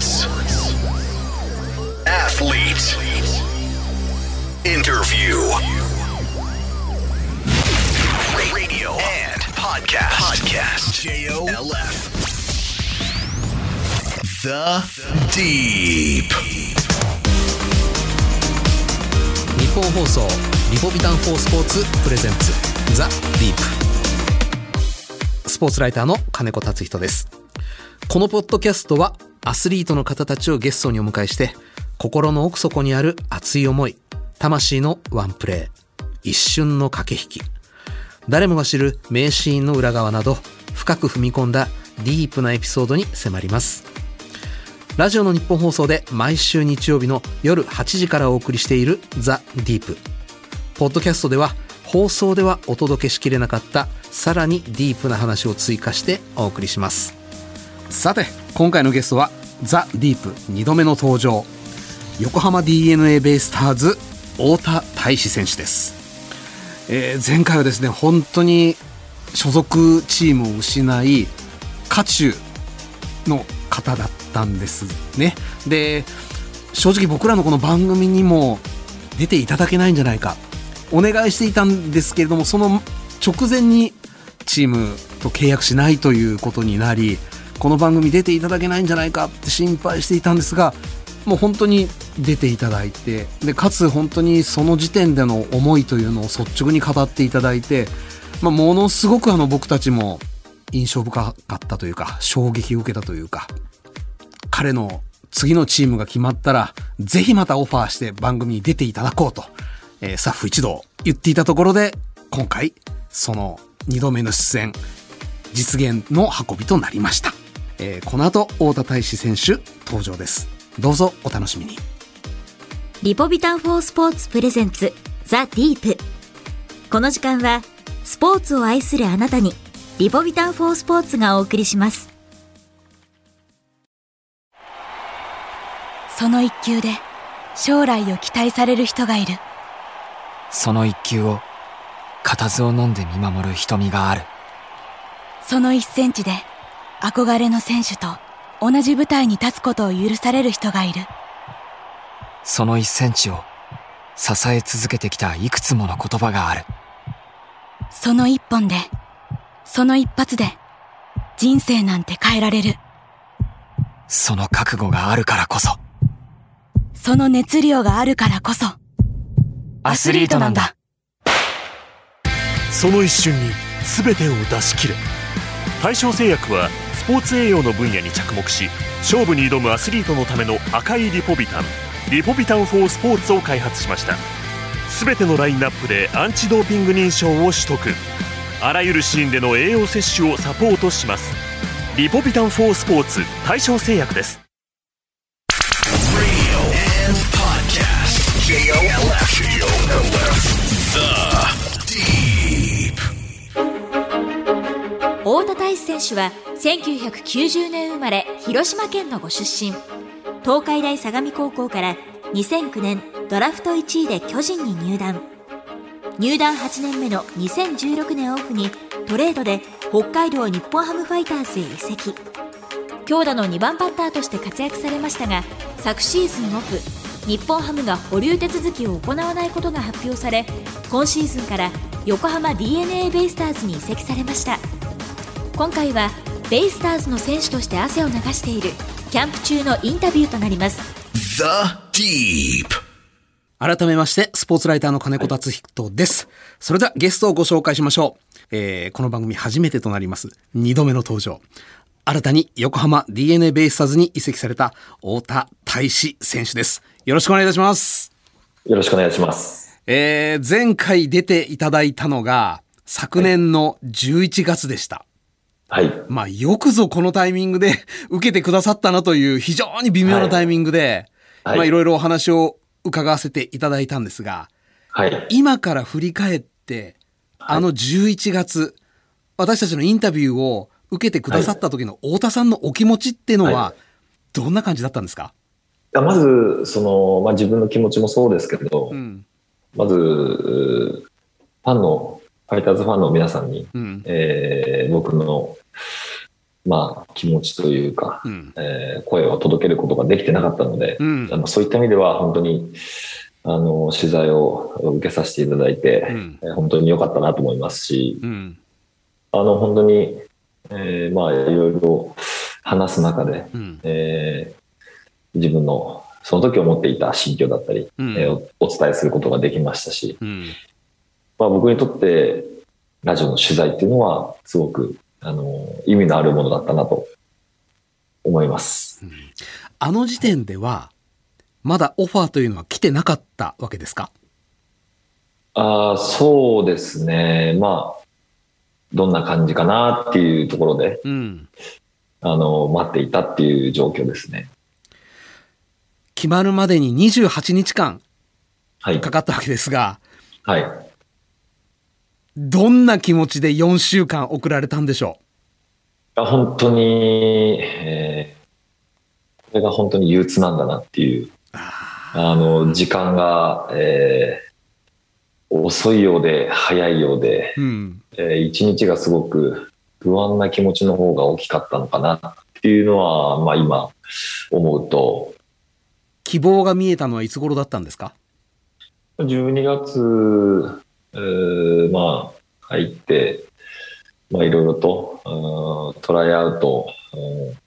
Sports. Athlete. Interview. Radio and podcast. Podcast. J-O-L-F. The Deep. 日本放送リポビタン4スポーツプレゼンツザ・ディープスポーツライターの金子達人ですこのポッドキャストはアスリートの方たちをゲストにお迎えして心の奥底にある熱い思い魂のワンプレー一瞬の駆け引き。誰もが知る名シーンの裏側など深く踏み込んだディープなエピソードに迫ります。ラジオの日本放送で毎週日曜日の夜8時からお送りしているザ・ディープ。ポッドキャストでは放送ではお届けしきれなかったさらにディープな話を追加してお送りします。さて今回のゲストはザ・ディープ2度目の登場横浜 d n a ベイスターズ太田大志選手です、えー前回はですね本当に所属チームを失い渦中の方だったんですね。で正直僕らのこの番組にも出ていただけないんじゃないか。お願いしていたんですけれどもその直前にチームと契約しないということになりこの番組出ていただけないんじゃないかって心配していたんですがもう本当に出ていただいてでかつ本当にその時点での思いというのを率直に語っていただいて、まあ、ものすごくあの僕たちも印象深かったというか衝撃を受けたというか彼の次のチームが決まったらぜひまたオファーして番組に出ていただこうと、えースタッフ一同言っていたところで今回その2度目の出演実現の運びとなりました、えーこの後太田大志選手登場です。どうぞお楽しみに。リポビタン4スポーツプレゼンツザ・ディープ。この時間はスポーツを愛するあなたにリポビタン4スポーツがお送りします。その一球で将来を期待される人がいる。その一球を固唾を飲んで見守る瞳がある。その一センチで憧れの選手と同じ舞台に立つことを許される人がいる。その一センチを支え続けてきたいくつもの言葉がある。その一本でその一発で人生なんて変えられる。その覚悟があるからこそ。その熱量があるからこそ。アスリートなんだ。その一瞬に全てを出し切れ。大正製薬はスポーツ栄養の分野に着目し勝負に挑むアスリートのための赤いリポビタンリポビタン4スポーツを開発しました。全てのラインナップでアンチドーピング認証を取得。あらゆるシーンでの栄養摂取をサポートします。リポビタン4スポーツ対象製薬です。太田大志選手は1990年生まれ広島県のご出身。東海大相模高校から2009年ドラフト1位で巨人に入団。入団8年目の2016年オフにトレードで北海道日本ハムファイターズへ移籍。強打の2番バッターとして活躍されましたが昨シーズンオフ日本ハムが保留手続きを行わないことが発表され今シーズンから横浜 d n a ベイスターズに移籍されました。今回はベイスターズの選手として汗を流しているキャンプ中のインタビューとなります The Deep. 改めまして、スポーツライターの金子達人です。それではゲストをご紹介しましょう。えーこの番組初めてとなります。2度目の登場。新たに横浜 DNA ベイスターズに移籍された太田大志選手です。よろしくお願いいたします。よろしくお願いします。えー前回出ていただいたのが昨年の11月でした。はい。まあ、よくぞこのタイミングで 受けてくださったなという非常に微妙なタイミングで、はいまあ、いろいろお話を伺わせていただいたんですが、はい。今から振り返って、あの11月、私たちのインタビューを受けてくださった時の太田さんのお気持ちっていうのはは、どんな感じだったんですか、いやまず、その、まあ、自分の気持ちもそうですけど、うん。まず、ファンの、ファイターズファンの皆さんに、うん。えー僕の、まあ、気持ちというか、うん。えー声を届けることができてなかったので、うんあのそういった意味では本当に、あの、取材を受けさせていただいて、うんえー本当に良かったなと思いますし、うん。あの、本当に、えーまあ、いろいろ話す中で、うん。えー自分のその時思っていた心境だったり、うんえーおお伝えすることができましたし、うん。まあ、僕にとってラジオの取材っていうのはすごくあの意味のあるものだったなと思います。あの時点では、まだオファーというのは来てなかったわけですか？ああそうですね。まあ、どんな感じかなっていうところで、うん。あの、待っていたっていう状況ですね。決まるまでに28日間はい。かかったわけですが、はい。どんな気持ちで4週間送られたんでしょあ本当に、えーこれが本当に憂鬱なんだなっていう、あの、時間が、えー遅いようで、早いようで、ううん。えー一日がすごく不安な気持ちの方が大きかったのかなっていうのは、まあ今思うと、希望が見えたのはいつ頃だったんですか？12月、えーまあ入って、まあいろいろと、うんトライアウト、うん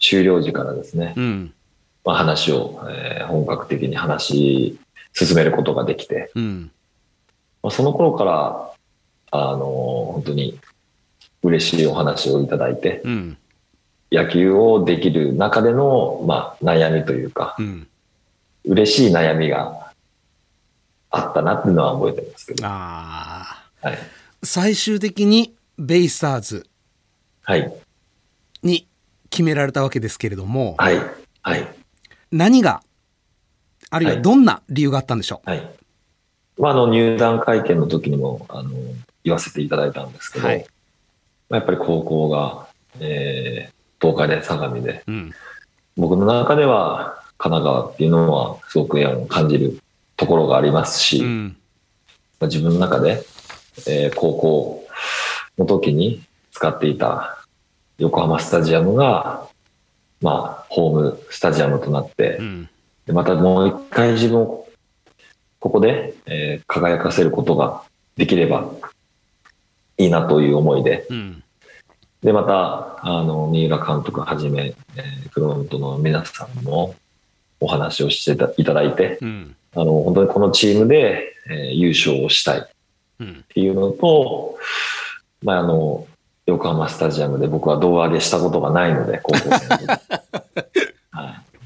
終了時からですね、うん。まあ、話を、えー本格的に話し進めることができて、うん。まあ、その頃から、あの本当に嬉しいお話をいただいて、うん。野球をできる中での、まあ、悩みというかう、ん。嬉しい悩みがあったなっていうのは覚えてますけど。ああ。はい。最終的にベイスターズはい。に決められたわけですけれども、はい。はい。何が、あるいははいどんな理由があったんでしょはい。まあ、あの、入団会見の時にも、あの、言わせていただいたんですけど、はいまあやっぱり高校が、えー、東海大相模で、う。うん。僕の中では神奈川っていうのはすごく縁を感じるところがありますし、うん。まあ自分の中で、えー高校の時に使っていた横浜スタジアムが、まあ、ホームスタジアムとなって、うん。でまたもう一回自分をここで、えー輝かせることができればいいなという思いで、うん。で、また、あの、三浦監督はじめ、えーフロントの皆さんもお話をしていたいただいて、うん。あの、本当にこのチームで、えー優勝をしたいっうん。ていうのと、まあ、あの、横浜スタジアムで僕は胴上げしたことがないので、高校生の時。はい。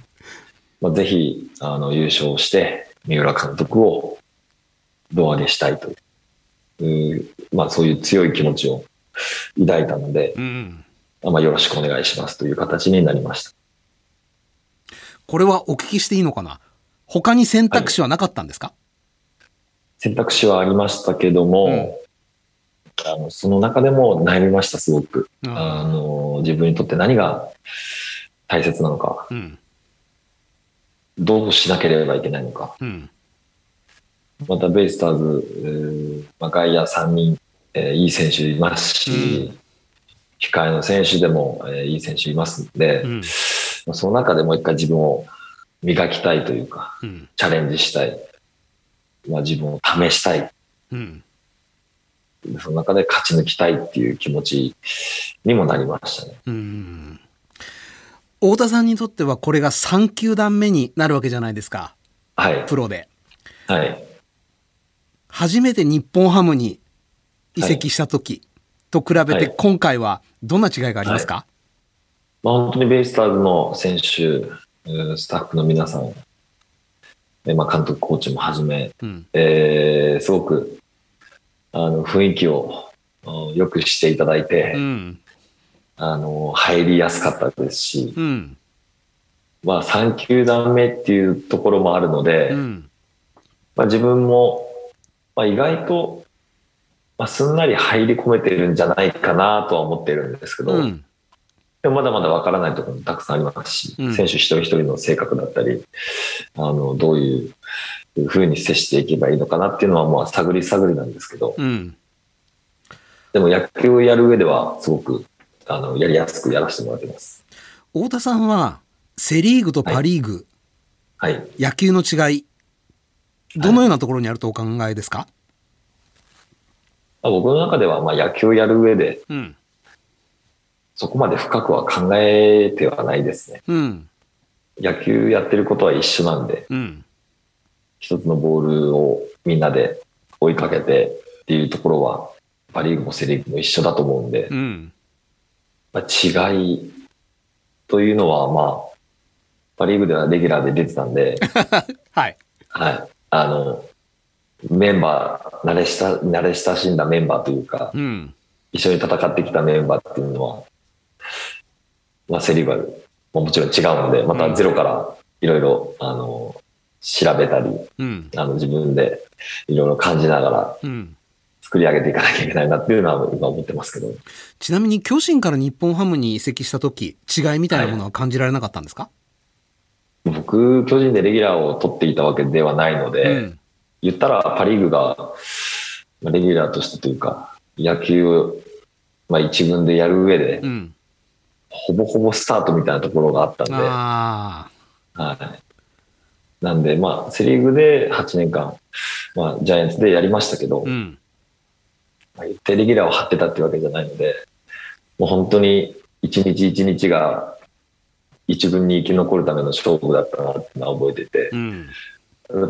まあ、ぜひ、あの、優勝して、三浦監督を胴上げしたいという、うまあ、そういう強い気持ちを抱いたので、うん。まあ、よろしくお願いしますという形になりました。これはお聞きしていいのかな？他に選択肢はなかったんですか、選択肢はありましたけども、あのその中でも悩みました、すごく。あの自分にとって何が大切なのか、うん。どうしなければいけないのか。うん。またベイスターズ、えーまあ、外野3人、えーいい選手いますし、控えの選手でも、えーいい選手いますんで、その中でもう一回自分を磨きたいというか、うん。チャレンジしたい。まあ、自分を試したい。うん。その中で勝ち抜きたいっていう気持ちにもなりましたね。うん。太田さんにとってはこれが3球団目になるわけじゃないですか。はい。プロで。はい。初めて日本ハムに移籍した時と比べてはい今回はどんな違いがありますか、まあ、本当にベイスターズの選手、うんスタッフの皆さん、えまあ、監督、コーチもはじめ、うん。えーすごくあの雰囲気をうん良くしていただいて、うん。あの入りやすかったですし、うん。まあ、3球団目っていうところもあるので、うん。まあ、自分も、まあ、意外と、まあ、すんなり入り込めてるんじゃないかなとは思ってるんですけど、うん。でもまだまだわからないところもたくさんありますし、うん選手一人一人の性格だったり、あの、どういうふうに接していけばいいのかなっていうのは、まあ、探り探りなんですけど、うん。でも野球をやる上では、すごく、あの、やりやすくやらせてもらってます。太田さんは、セリーグとパリーグ、はい。野球の違い、どのようなところにあるとお考えですか、まあ、僕の中では、まあ、野球をやる上で、うん。そこまで深くは考えてはないですね。うん。野球やってることは一緒なんで、うん。一つのボールをみんなで追いかけてっていうところは、パリーグもセリーグも一緒だと思うんで、うん。まあ、違いというのは、まあ、パリーグではレギュラーで出てたんで、はい。はい。あの、メンバー、慣れした、慣れ親しんだメンバーというか、うん。一緒に戦ってきたメンバーっていうのは、まあ、セリーグはまあもちろん違うので、またゼロからいろいろ、あの、調べたり、うん。あの、自分でいろいろ感じながらうん。作り上げていかなきゃいけないなっていうのは今思ってますけど、ちなみに巨人から日本ハムに移籍した時、違いみたいなものは感じられなかったんですか、僕、巨人でレギュラーを取っていたわけではないので、うん。言ったらパ・リーグが、まあレギュラーとしてというか、野球を、まあ、一軍でやる上で、うん。ほぼほぼスタートみたいなところがあったんで、あはい。なんで、まあ、セ・リーグで8年間、まあ、ジャイアンツでやりましたけど、あ。うん。まあ、言ってレギュラーを張ってたっていうわけじゃないので、もう本当に一日一日が一軍に生き残るための勝負だったなってのは覚えててう、ん。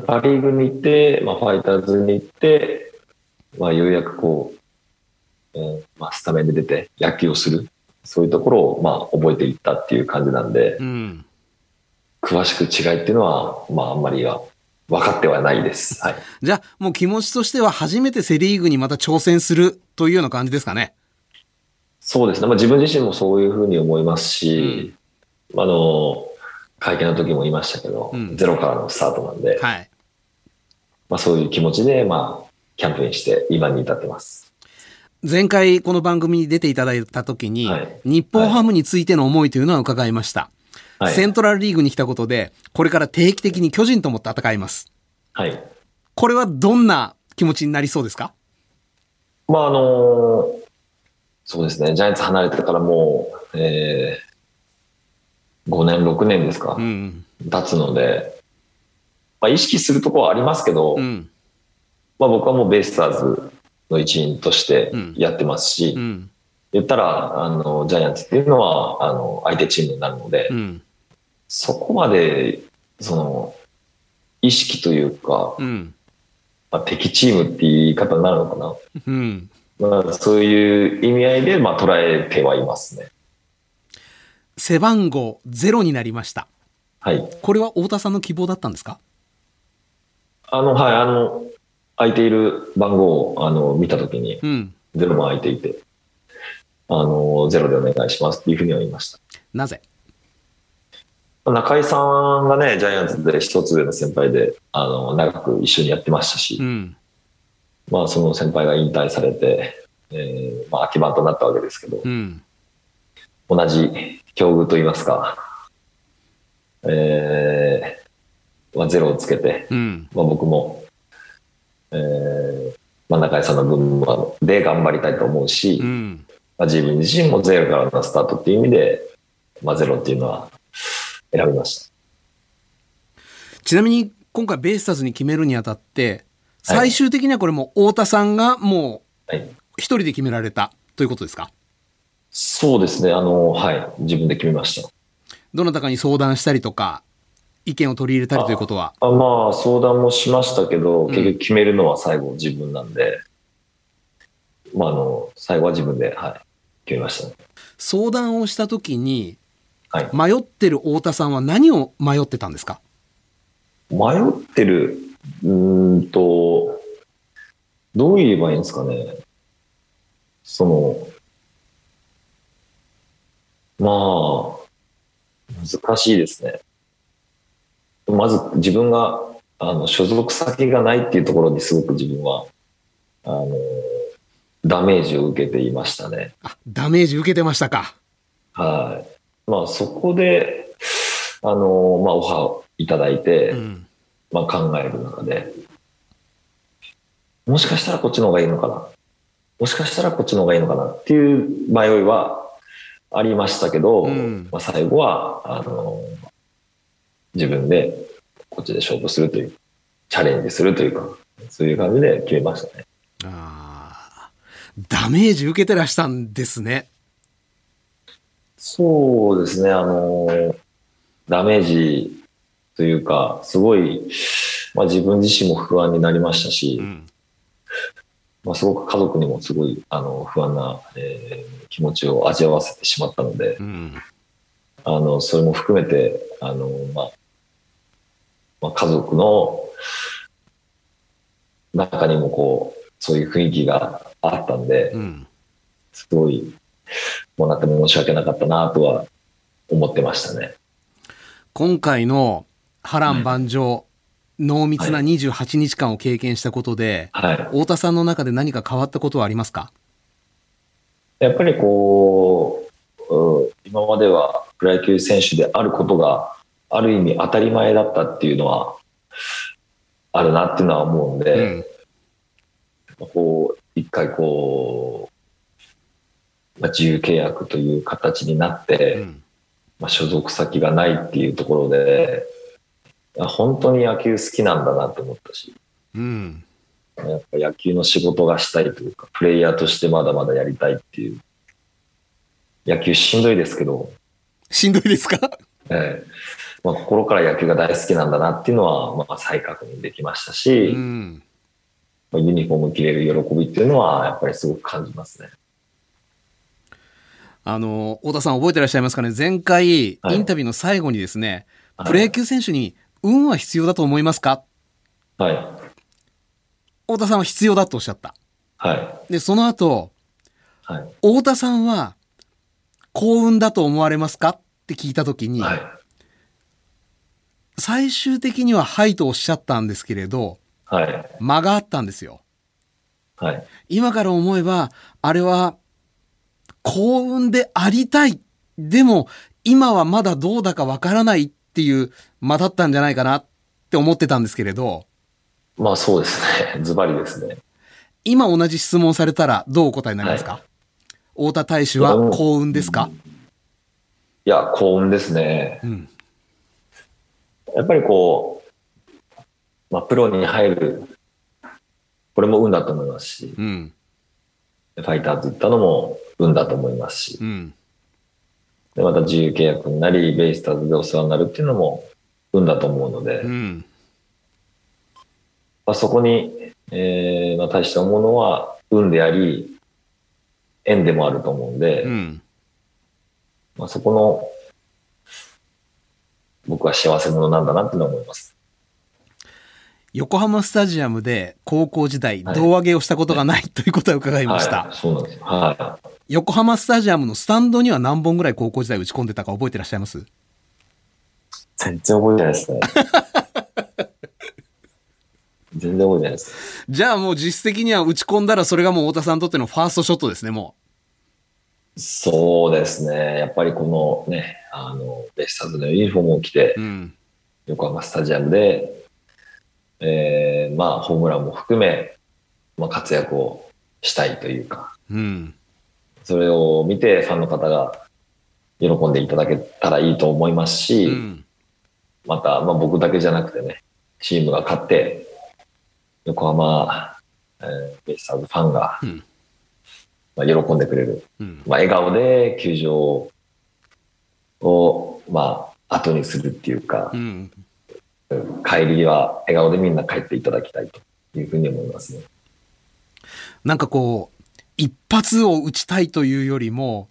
パ・リーグに行って、まあ、ファイターズに行って、まあ、ようやくこう、うんまあ、スタメンで出て野球をする。そういうところを、まあ、覚えていったっていう感じなんで、うん。詳しく違いっていうのは、まあ、あんまりは分かってはないです。はい。じゃあ、もう気持ちとしては初めてセリーグにまた挑戦するというような感じですかね。そうですね。まあ、自分自身もそういうふうに思いますし、あの、会見の時も言いましたけど、うんゼロからのスタートなんで、はい。まあ、そういう気持ちで、まあ、キャンプインして今に至ってます。前回この番組に出ていただいた時に、はい日本ハムについての思いというのは伺いました。はい。セントラルリーグに来たことで、これから定期的に巨人とも戦います。はい。これはどんな気持ちになりそうですか？まあ、あのそうですね。ジャイアンツ離れてからもう、えー、5年、6年ですか、うん。経つので、まあ、意識するところはありますけど、うん。まあ、僕はもうベイスターズの一員としてやってますし、うん。言ったら、あの、ジャイアンツっていうのは、あの、相手チームになるので、うん。そこまで、その、意識というか、うん。まあ、敵チームっていう言い方になるのかな。うん。まあ、そういう意味合いで、まあ、捉えてはいますね。背番号ゼロになりました。はい。これは太田さんの希望だったんですか？あの、はい、あの、空いている番号を、あの、見たときに、うん。ゼロも空いていて、あの、ゼロでお願いしますっていうふうには言いました。なぜ？中井さんがね、ジャイアンツで一つ上の先輩で、あの、長く一緒にやってましたし、うん。まあ、その先輩が引退されて、えーまあ、秋番となったわけですけど、うん。同じ境遇といいますか、えーまあ、ゼロをつけて、うん。まあ、僕も、えーまあ、中井さんの分まで頑張りたいと思うし、うん。まあ、自分自身もゼロからのスタートっていう意味で、まあ、ゼロっていうのは選びました。ちなみに今回ベイスターズに決めるにあたって、はい最終的にはこれもう太田さんがもうはい、一人で決められたということですか？そうですね、あの、はい、自分で決めました。どなたかに相談したりとか、意見を取り入れたりということは。あまあ、相談もしましたけど、ん結局決めるのは最後自分なんで、まあ、あの、最後は自分で、はい、決めましたね。相談をした時に、はい。迷ってる太田さんは何を迷ってたんですか？迷ってる、うーんと、どう言えばいいんですかね。その、まあ、難しいですね。まず自分が、あの、所属先がないっていうところにすごく自分は、あの、ダメージを受けていましたね。あ、ダメージ受けてましたか。はい。まあそこで、あの、まあオファーをいただいて、うん。まあ考える中で、もしかしたらこっちの方がいいのかな。もしかしたらこっちの方がいいのかなっていう迷いは、ありましたけど、うんまあ、最後は、あの、自分でこっちで勝負するという、チャレンジするというか、そういう感じで決めましたね。あーダメージ受けてらしたんですね。そうですね、あの、ダメージというか、すごい、まあ、自分自身も不安になりましたし、うん。まあ、すごく家族にもすごいあの不安な、えー気持ちを味わわせてしまったので、うん。あのそれも含めてあの、まあまあ、家族の中にもこうそういう雰囲気があったんで、うん。すごいもらっても申し訳なかったなとは思ってましたね。今回の波乱万丈、濃密な28日間を経験したことで、はい、太田さんの中で何か変わったことはありますか？やっぱりこう、うん今まではプロ野球選手であることがある意味当たり前だったっていうのはあるなっていうのは思うんで、こう、一回こう、まあ、自由契約という形になって、うん。まあ、所属先がないっていうところで、あ本当に野球好きなんだなって思ったし、うん。やっぱ野球の仕事がしたいというか、プレイヤーとしてまだまだやりたいっていう。野球しんどいですけど、しんどいですか？ええまあ、心から野球が大好きなんだなっていうのは、まあ、再確認できましたし、うん。まあユニフォーム着れる喜びっていうのは、やっぱりすごく感じますね。あの、太田さん覚えてらっしゃいますかね？前回、はいインタビューの最後にですね、はいプロ野球選手に運は必要だと思いますか？はい。太田さんは必要だとおっしゃった。はい。で、その後、はい。太田さんは幸運だと思われますか？って聞いたときに、はい。最終的にははいとおっしゃったんですけれど、はい。間があったんですよ。はい。今から思えば、あれは幸運でありたい。でも、今はまだどうだかわからないっていう間だったんじゃないかなって思ってたんですけれど、まあそうですね。ズバリですね。今同じ質問されたらどうお答えになりますか、は太田大使は幸運ですか、いや、幸運ですね。うん、やっぱりこう、まあ、プロに入る、これも運だと思いますし、うん、ファイターズ行ったのも運だと思いますしう、ん、でまた自由契約になり、ベイスターズでお世話になるっていうのも運だと思うので、うん、まあ、そこに、えーまあ、対して思うのは、運であり、縁でもあると思うんで、うん。まあ、そこの、僕は幸せ者なんだなって思います。横浜スタジアムで高校時代、はい胴上げをしたことがないということを伺いました。はい、そうなんです。はい。横浜スタジアムのスタンドには何本ぐらい高校時代打ち込んでたか覚えてらっしゃいます？全然覚えてないですね。全然覚えてないです。じゃあもう実質的には打ち込んだらそれがもう太田さんにとってのファーストショットですね、もそうですね。やっぱりこのね、あの、ベイスターズのユニフォームを着てう。、うん。横浜スタジアムで、えーまあ、ホームランも含め、まあ、活躍をしたいというか、うん。それを見てファンの方が喜んでいただけたらいいと思いますし、うん。また、まあ、僕だけじゃなくてね、チームが勝って、横浜、えーベイスターズファンが、うんまあ、喜んでくれる、うん。まあ、笑顔で球場を、まあ、後にするっていうかう、ん。帰りは笑顔でみんな帰っていただきたいというふうに思いますね。なんかこう、一発を打ちたいというよりも、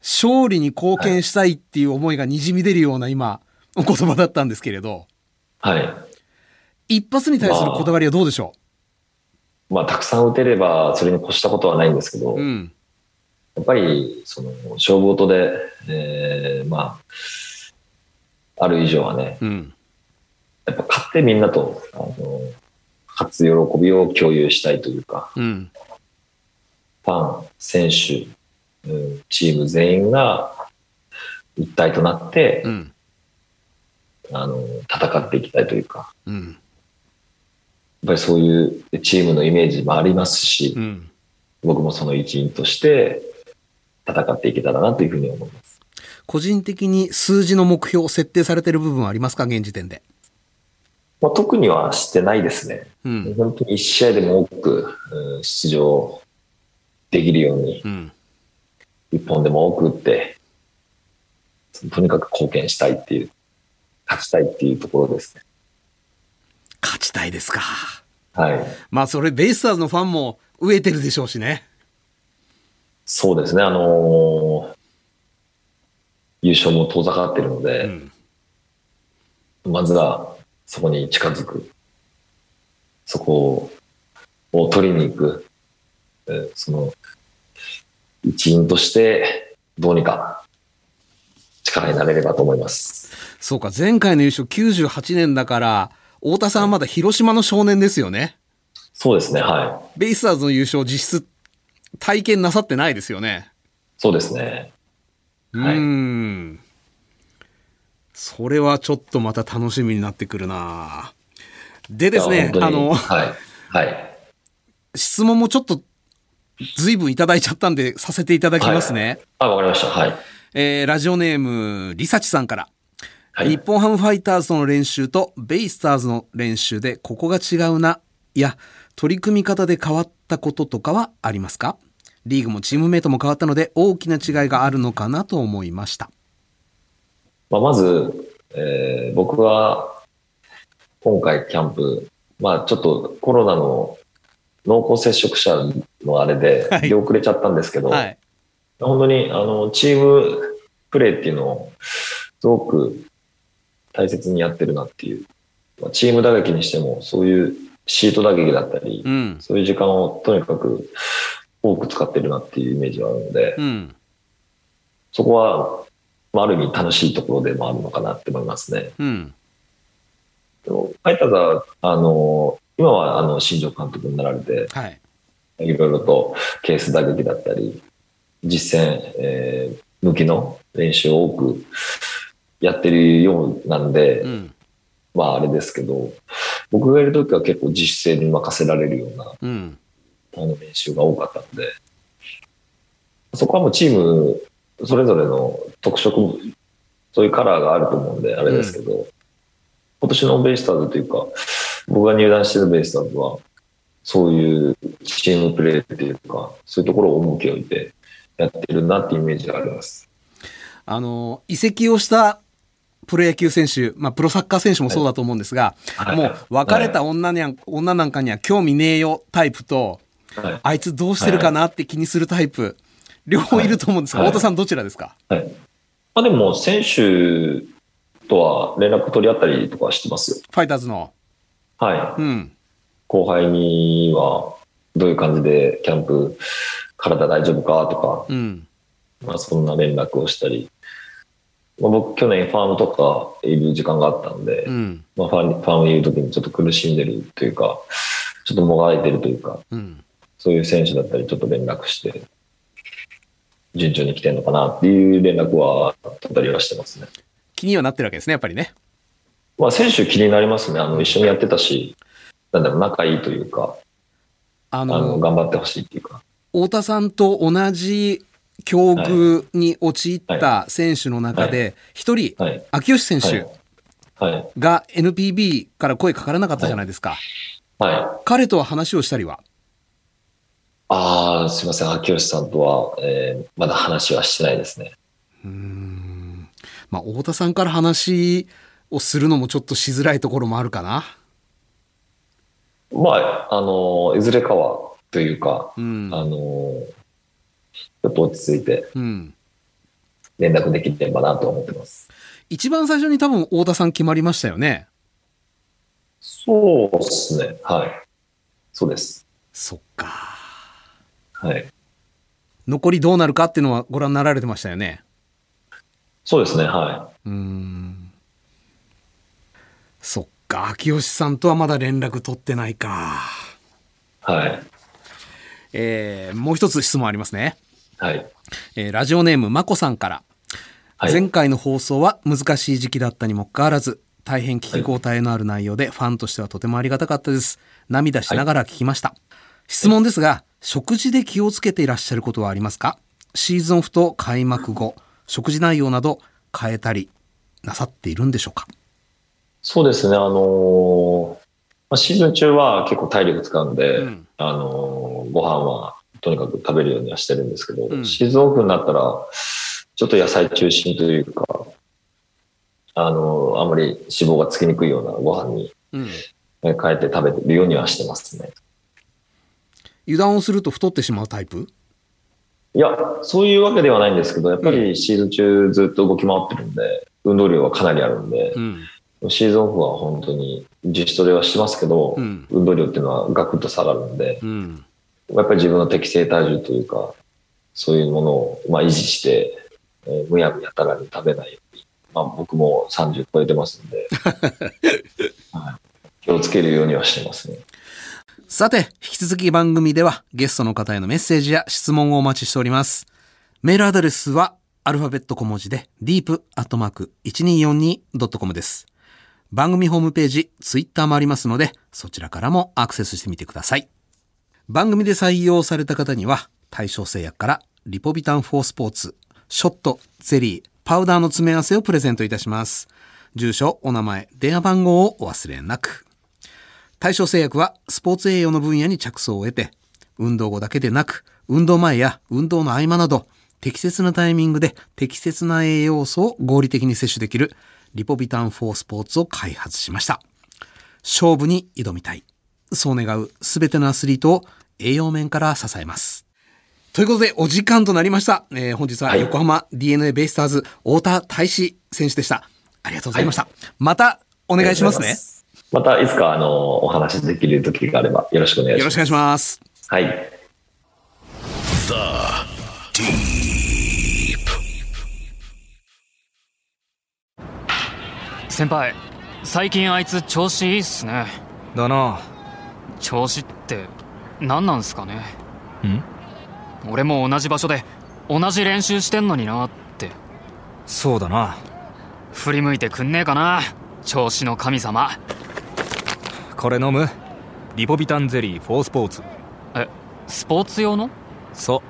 勝利に貢献したいっていう思いがにじみ出るような今、お言葉だったんですけれど、はい。一発に対するこだわりはどうでしょまあ、たくさん打てれば、それに越したことはないんですけど、ううん。やっぱり、その、勝負事で、えーまあ、ある以上はね、うん。やっぱ勝ってみんなと、あの、勝つ喜びを共有したいというか、うん。ファン、選手、うんチーム全員が一体となって、うん。あの、戦っていきたいというか、ぱりそういうチームのイメージもありますし、うん。僕もその一員として、戦っていけたらなというふうに思います。個人的に数字の目標を設定されている部分はありますか？現時点で。まあ、特にはしてないですね。うん。本当に1試合でも多く、うん出場できるように、うん。1本でも多く打って、とにかく貢献したいっていう、勝ちたいっていうところですね。勝ちたいですか。はい。まあそれベイスターズのファンも飢えてるでしょうしね。そうですね、あのー優勝も遠ざかってるのうで、ん。まずはそこに近づく。そこを取りに行く。えーその一員としてどうにか力になれればと思います。そうか、前回の優勝98年だから、太田さんはまだ広島の少年ですよね。そうですね、はい。ベイスターズの優勝実質体験なさってないですよね。そうですね。はいうーん。それはちょっとまた楽しみになってくるなでですね、あの、はい。はい。質問もちょっと随分いただいちゃったんでさせていただきますね。あ、わかりました。はい。えーラジオネーム、リサチさんから。はい。日本ハムファイターズとの練習とベイスターズの練習でここが違うな、いや、取り組み方で変わったこととかはありますか？リーグもチームメイトも変わったので大きな違いがあるのかなと思いました。まあ、まず、えー僕は今回キャンプ、まあちょっとコロナの濃厚接触者のあれではい出遅れちゃったんですけど、はい。本当にあのチームプレーっていうのをすごく大切にやってるなっていう、まあチーム打撃にしてもそういうシート打撃だったり、うん。そういう時間をとにかく多く使ってるなっていうイメージはあるので、うん。そこは、まあ、ある意味楽しいところでもあるのかなって思いますね。うん。でもファイターズは、あの、今はあの新庄監督になられて、はい。いろいろとケース打撃だったり、実践、えー向きの練習を多くやってるようなんで、うん。まああれですけど、僕がいるときは結構自主性に任せられるようなうん。あの練習が多かったので、そこはもうチームそれぞれの特色、そういうカラーがあると思うんで、あれですけど、今年のベイスターズというか、僕が入団してるベイスターズは、そういうチームプレーっていうか、そういうところを重きを置いてやってるなっていうイメージがあります。あの、移籍をしたプロ野球選手、まあ、プロサッカー選手もそうだと思うんですが、はいもう別れた女にゃん、女なんかには興味ねえよタイプと、はい。あいつどうしてるかなって気にするタイプ、両方いると思うんですが、はい太田さんどちらですか？はい。まあでも、選手とは連絡取り合ったりとかはしてますよ。ファイターズの。はい。うん。後輩にはどういう感じでキャンプ体大丈夫かとか、うん。まあ、そんな連絡をしたり、まあ、僕去年ファームとかいる時間があったんで、うん。まあ、ファームファームにいる時にちょっと苦しんでるというかちょっともがいてるというかうん。そういう選手だったりちょっと連絡して順調に来てるのかなっていう連絡は取ったりはしてますね。気にはなってるわけですね、やっぱりね。まあ、選手気になりますねあの一緒にやってたしなんだろう仲いいというかあの、頑張ってほしいっていうか。太田さんと同じ境遇に陥った選手の中で、一人、はい秋吉選手。が NPB から声かからなかったじゃないですか。はい。彼とは話をしたりは？ああ、すいません。秋吉さんとは、えーまだ話はしてないですね。うーん。まあ、太田さんから話をするのもちょっとしづらいところもあるかな。まあ、あの、いずれかは、というか、うん。あの、ちょっと落ち着いてうん。連絡できればなと思ってます。一番最初に多分太田さん決まりましたよね。そうですね。はい。そうです。そっか。はい。残りどうなるかっていうのはご覧になられてましたよね。そうですね。はうーん。そっか。秋吉さんとはまだ連絡取ってないか。い。はい。えー、もう一つ質問ありますね。はい。えーラジオネームまこさんから。はい。前回の放送は難しい時期だったにもかかわらず、大変聞き応えのある内容で、ファンとしてはとてもありがたかったです。涙しながら聞きました。質問ですが、食事で気をつけていらっしゃることはありますか？シーズンオフと開幕後、食事内容など変えたりなさっているんでしょうか？そうですね、あのーまあ、シーズン中は結構体力使うんで、うんあのーご飯はとにかく食べるようにはしてるんですけど、うんシーズンオフになったら、ちょっと野菜中心というか、あのーあんまり脂肪がつきにくいようなご飯に変えて食べてるようにはしてますね。油断をすると太ってしまうタイプ？いや、そういうわけではないんですけど、やっぱりシーズン中ずっと動き回ってるんで、運動量はかなりあるんで、ん。シーズンオフは本当に自主トレはしてますけど、うん運動量っていうのはガクッと下がるんで、うん。やっぱり自分の適正体重というか、そういうものをまあ維持して、えーむやみやたらに食べないように、まあ僕も30超えてますんで、はい、気をつけるようにはしてますね。さて、引き続き番組ではゲストの方へのメッセージや質問をお待ちしております。メールアドレスはアルファベット小文字で deep.1242.com です。番組ホームページ、ツイッターもありますので、そちらからもアクセスしてみてください。番組で採用された方には、対象製薬からリポビタン4スポーツ、ショット、ゼリー、パウダーの詰め合わせをプレゼントいたします。住所、お名前、電話番号をお忘れなく。対象製薬はスポーツ栄養の分野に着想を得て、運動後だけでなく、運動前や運動の合間など、適切なタイミングで適切な栄養素を合理的に摂取できるリポビタン4スポーツを開発しました。勝負に挑みたい。そう願うすべてのアスリートを栄養面から支えます。ということで、お時間となりました。えー本日は横浜 DNA ベイスターズ太田大志選手でした。ありがとうございました。またお願いしますね。またいつかあのお話できる時があればよろしくお願いします。よろしくお願いします。はい。The Deep. 先輩最近あいつ調子いいっすねだな調子って何なんすかね？ん？俺も同じ場所で同じ練習してんのになって。そうだな。振り向いてくんねえかな調子の神様。これ飲む？リポビタンゼリー4スポーツ。えスポーツ用の？そう。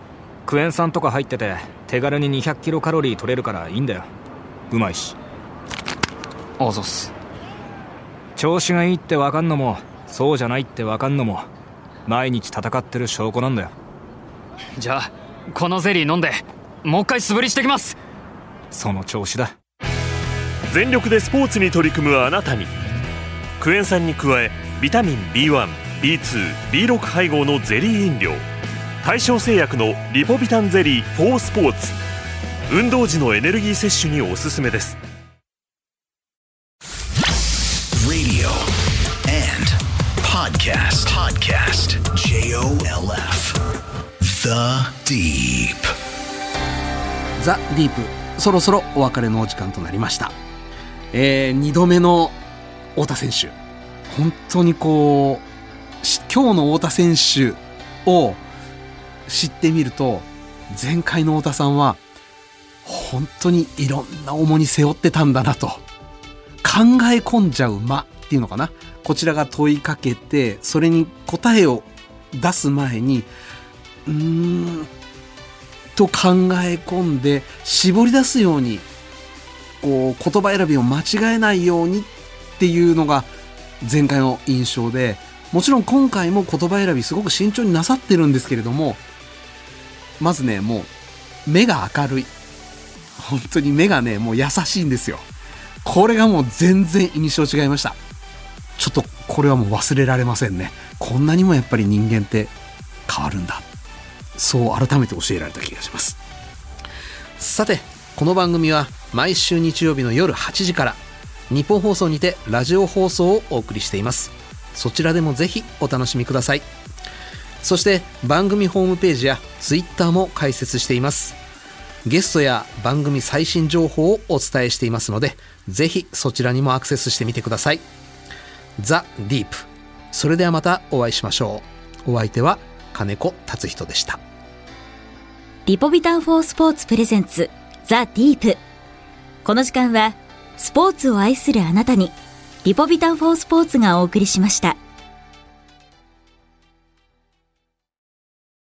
クエン酸とか入ってて手軽に200キロカロリー取れるからいいんだよ。うまいし。あざっす。調子がいいってわかんのもそうじゃないってわかんのも毎日戦ってる証拠なんだよ。じゃあこのゼリー飲んでもう一回素振りしてきます。その調子だ。全力でスポーツに取り組むあなたにクエン酸に加えビタミン B1B2B6 配合のゼリー飲料対象製薬のリポビタンゼリー4スポーツ運動時のエネルギー摂取におすすめです podcast. Podcast. J O L F. The Deep. ザ・ディープそろそろお別れのお時間となりました、えー、2度目の太田選手本当にこう今日の太田選手を知ってみると前回の太田さんは本当にいろんな重荷背負ってたんだなと考え込んじゃう間っていうのかなこちらが問いかけてそれに答えを出す前にうーんと考え込んで絞り出すようにこう言葉選びを間違えないようにっていうのが前回の印象でもちろん今回も言葉選びすごく慎重になさってるんですけれどもまずねもう目が明るい。本当に目がねもう優しいんですよ。これがもう全然印象違いました。ちょっとこれはもう忘れられませんね。こんなにもやっぱり人間って変わるんだ。そう改めて教えられた気がします。さてこの番組は毎週日曜日の夜8時から日本放送にてラジオ放送をお送りしています。そちらでもぜひお楽しみください。そして番組ホームページやツイッターも開設しています。ゲストや番組最新情報をお伝えしていますのでぜひそちらにもアクセスしてみてください。ザ・ディープ。それではまたお会いしましょう。お相手は金子達人でした。リポビタン4スポーツプレゼンツザ・ディープ。この時間はスポーツを愛するあなたにリポビタン4スポーツがお送りしました。